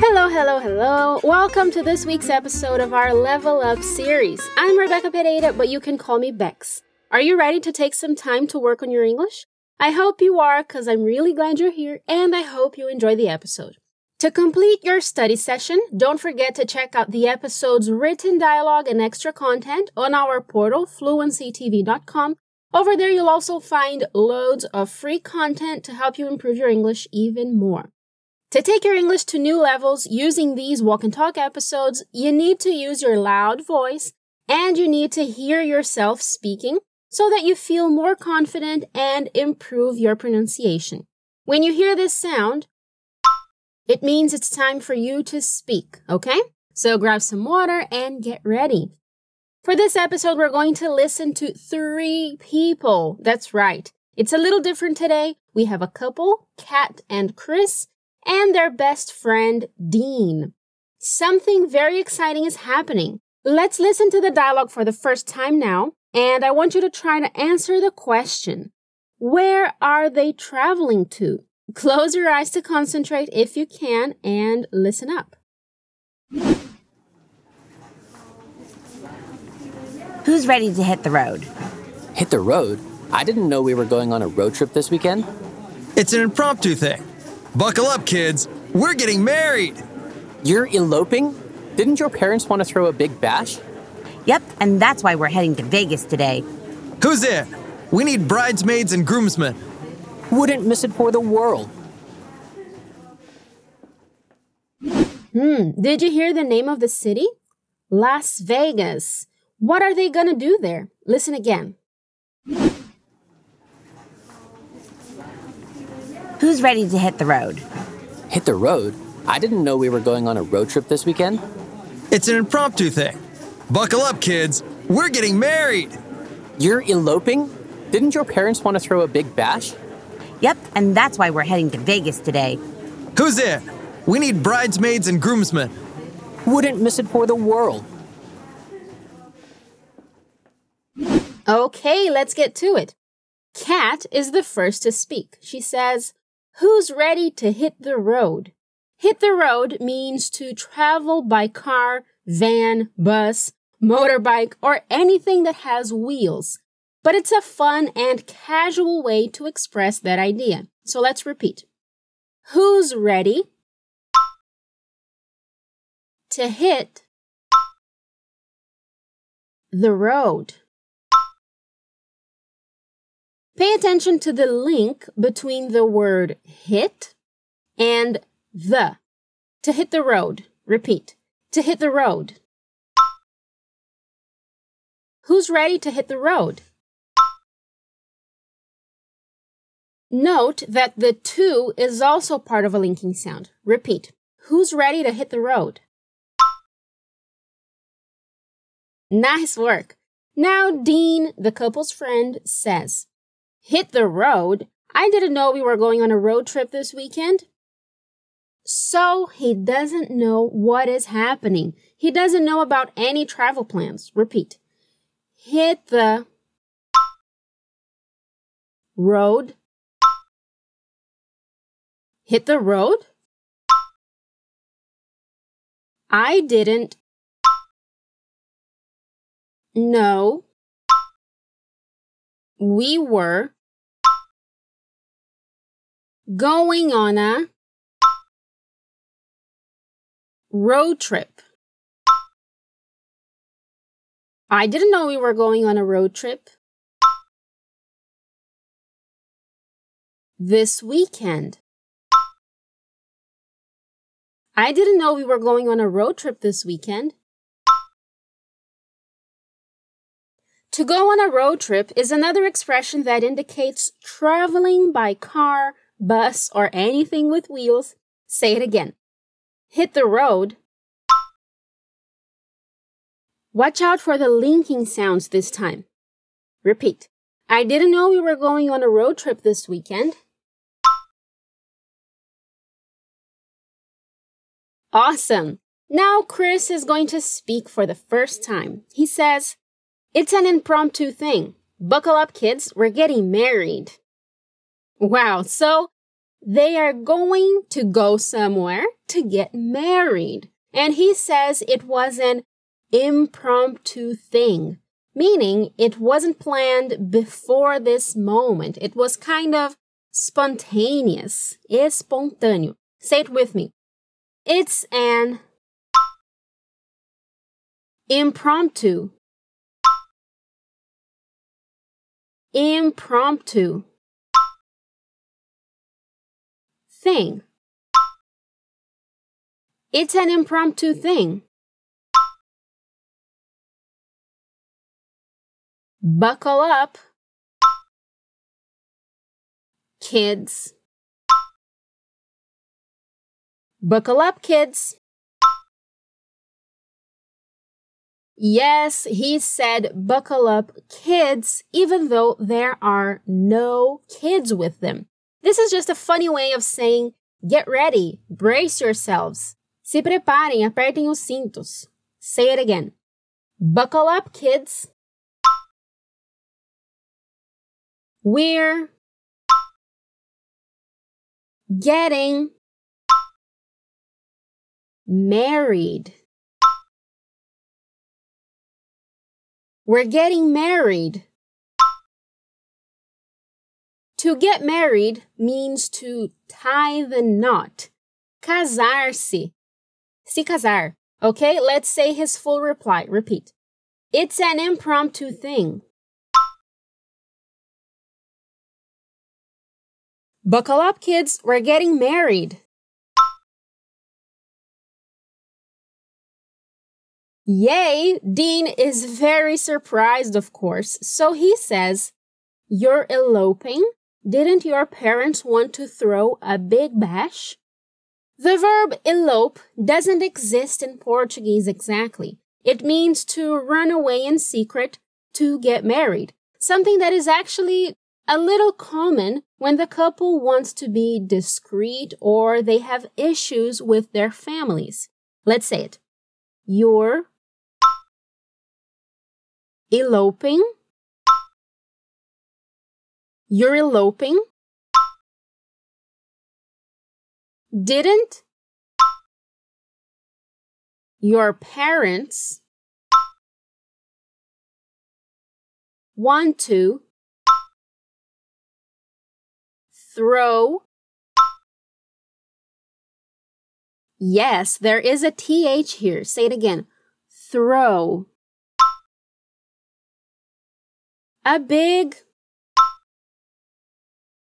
Hello, hello, hello. Welcome to this week's episode of our Level Up series. I'm Rebecca Pereira, but you can call me Bex. Are you ready to take some time to work on your English? I hope you are, because I'm really glad you're here, and I hope you enjoy the episode. To complete your study session, don't forget to check out the episode's written dialogue and extra content on our portal, fluencytv.com. Over there, you'll also find loads of free content to help you improve your English even more. To take your English to new levels using these walk and talk episodes, you need to use your loud voice and you need to hear yourself speaking so that you feel more confident and improve your pronunciation. When you hear this sound, it means it's time for you to speak, okay? So grab some water and get ready. For this episode, we're going to listen to three people. That's right. It's a little different today. We have a couple, Kat and Chris, and their best friend, Dean. Something very exciting is happening. Let's listen to the dialogue for the first time now, and I want you to try to answer the question Where are they traveling to? Close your eyes to concentrate if you can and listen up. Who's ready to hit the road? Hit the road? I didn't know we were going on a road trip this weekend. It's an impromptu thing. Buckle up, kids. We're getting married. You're eloping? Didn't your parents want to throw a big bash? Yep, and that's why we're heading to Vegas today. Who's in? We need bridesmaids and groomsmen. Wouldn't miss it for the world. Hmm, did you hear the name of the city? Las Vegas. What are they gonna do there? Listen again. Who's ready to hit the road? Hit the road? I didn't know we were going on a road trip this weekend. It's an impromptu thing. Buckle up, kids. We're getting married. You're eloping? Didn't your parents want to throw a big bash? Yep, and that's why we're heading to Vegas today. Who's in? We need bridesmaids and groomsmen. Wouldn't miss it for the world. Okay, let's get to it. Kat is the first to speak. She says, Who's ready to hit the road? Hit the road means to travel by car, van, bus, motorbike, or anything that has wheels. But it's a fun and casual way to express that idea. So let's repeat. Who's ready to hit the road? Pay attention to the link between the word hit and the. To hit the road. Repeat. To hit the road. Who's ready to hit the road? Note that the to is also part of a linking sound. Repeat. Who's ready to hit the road? Nice work. Now, Dean, the couple's friend, says, Hit the road? I didn't know we were going on a road trip this weekend. So he doesn't know what is happening. He doesn't know about any travel plans. Repeat. Hit the road. Hit the road? I didn't know we were going on a road trip. I didn't know we were going on a road trip. This weekend. I didn't know we were going on a road trip this weekend. To go on a road trip is another expression that indicates traveling by car, bus, or anything with wheels. Say it again. Hit the road. Watch out for the linking sounds this time. Repeat. I didn't know we were going on a road trip this weekend. Awesome. Now Chris is going to speak for the first time. He says, It's an impromptu thing. Buckle up, kids. We're getting married. Wow. So They are going to go somewhere to get married. And he says it was an impromptu thing, meaning it wasn't planned before this moment. It was kind of spontaneous, espontâneo. Say it with me. It's an impromptu. Impromptu thing. It's an impromptu thing. Buckle up, kids. Buckle up, kids. Yes, he said buckle up, kids, even though there are no kids with them. This is just a funny way of saying get ready, brace yourselves. Se preparem, apertem os cintos. Say it again. Buckle up, kids. We're getting married. We're getting married. To get married means to tie the knot. Casar-se. Se casar. Okay, let's say his full reply. Repeat. It's an impromptu thing. Buckle up, kids. We're getting married. Yay! Dean is very surprised, of course. So he says, You're eloping? Didn't your parents want to throw a big bash? The verb elope doesn't exist in Portuguese exactly. It means to run away in secret to get married, something that is actually a little common when the couple wants to be discreet or they have issues with their families. Let's say it. You're eloping. You're eloping. Didn't your parents want to throw Yes, there is a TH here. Say it again. Throw a big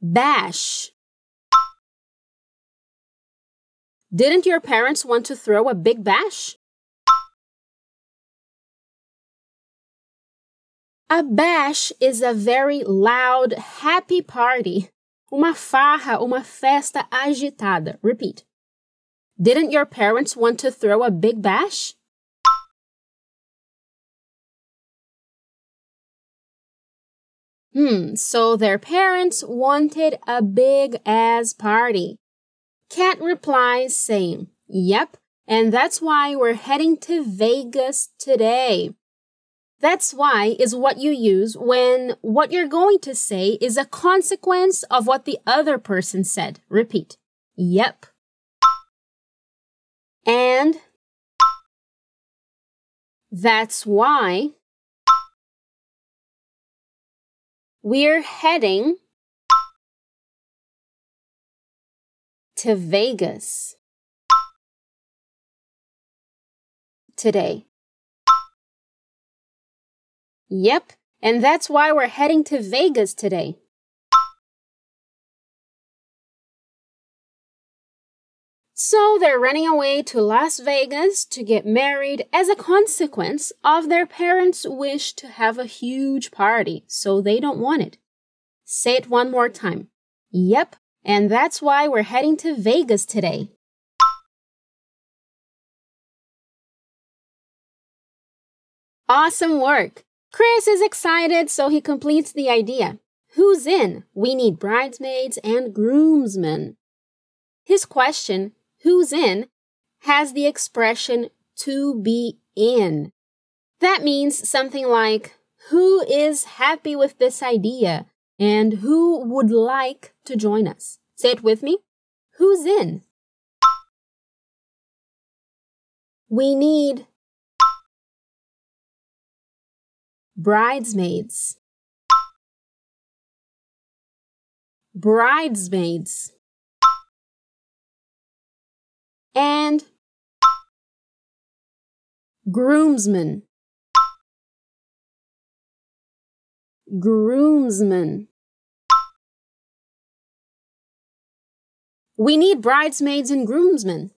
bash. Didn't your parents want to throw a big bash? A bash is a very loud, happy party. Uma farra, uma festa agitada. Repeat. Didn't your parents want to throw a big bash? Hmm, so their parents wanted a big ass party. Kat replies saying, Yep, and that's why we're heading to Vegas today. That's why is what you use when what you're going to say is a consequence of what the other person said. Repeat. Yep. And that's why We're heading to Vegas today. Yep, and that's why we're heading to Vegas today. So they're running away to Las Vegas to get married as a consequence of their parents' wish to have a huge party, so they don't want it. Say it one more time. Yep, and that's why we're heading to Vegas today. Awesome work! Chris is excited, so he completes the idea. Who's in? We need bridesmaids and groomsmen. His question who's in has the expression to be in. That means something like who is happy with this idea and who would like to join us. Say it with me. Who's in? We need bridesmaids. Bridesmaids. And groomsmen. Groomsmen. We need bridesmaids and groomsmen.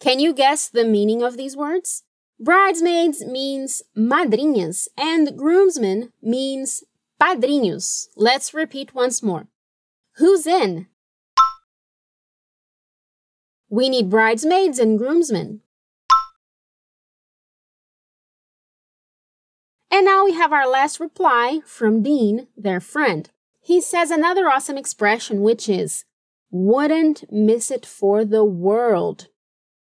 Can you guess the meaning of these words? Bridesmaids means madrinhas and groomsmen means padrinhos. Let's repeat once more. Who's in? We need bridesmaids and groomsmen. And now we have our last reply from Dean, their friend. He says another awesome expression, which is, wouldn't miss it for the world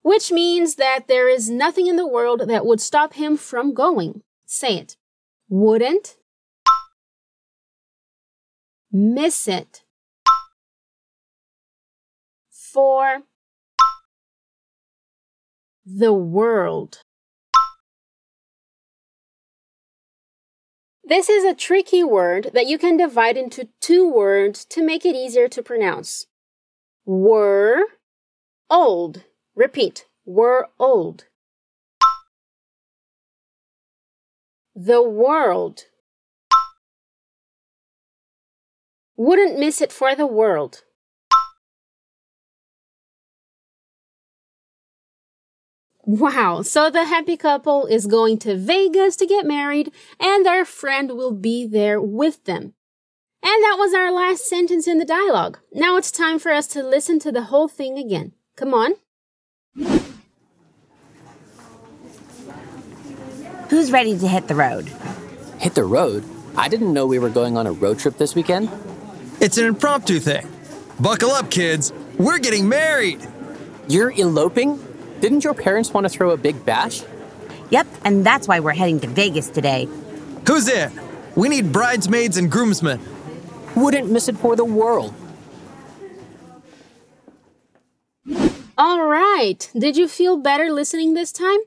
which means that there is nothing in the world that would stop him from going. Say it. Wouldn't miss it for the world. This is a tricky word that you can divide into two words to make it easier to pronounce. Were old. Repeat, were old. The world. Wouldn't miss it for the world. Wow, so the happy couple is going to Vegas to get married, and their friend will be there with them. And that was our last sentence in the dialogue. Now it's time for us to listen to the whole thing again. Come on. Who's ready to hit the road? Hit the road? I didn't know we were going on a road trip this weekend. It's an impromptu thing. Buckle up, kids. We're getting married. You're eloping? Didn't your parents want to throw a big bash? Yep, and that's why we're heading to Vegas today. Who's in? We need bridesmaids and groomsmen. Wouldn't miss it for the world. All right. Did you feel better listening this time?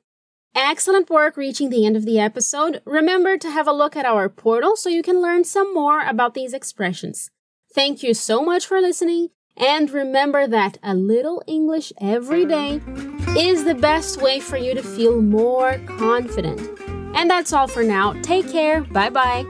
Excellent work reaching the end of the episode. Remember to have a look at our portal so you can learn some more about these expressions. Thank you so much for listening, and remember that a little English every day is the best way for you to feel more confident. And that's all for now. Take care. Bye bye.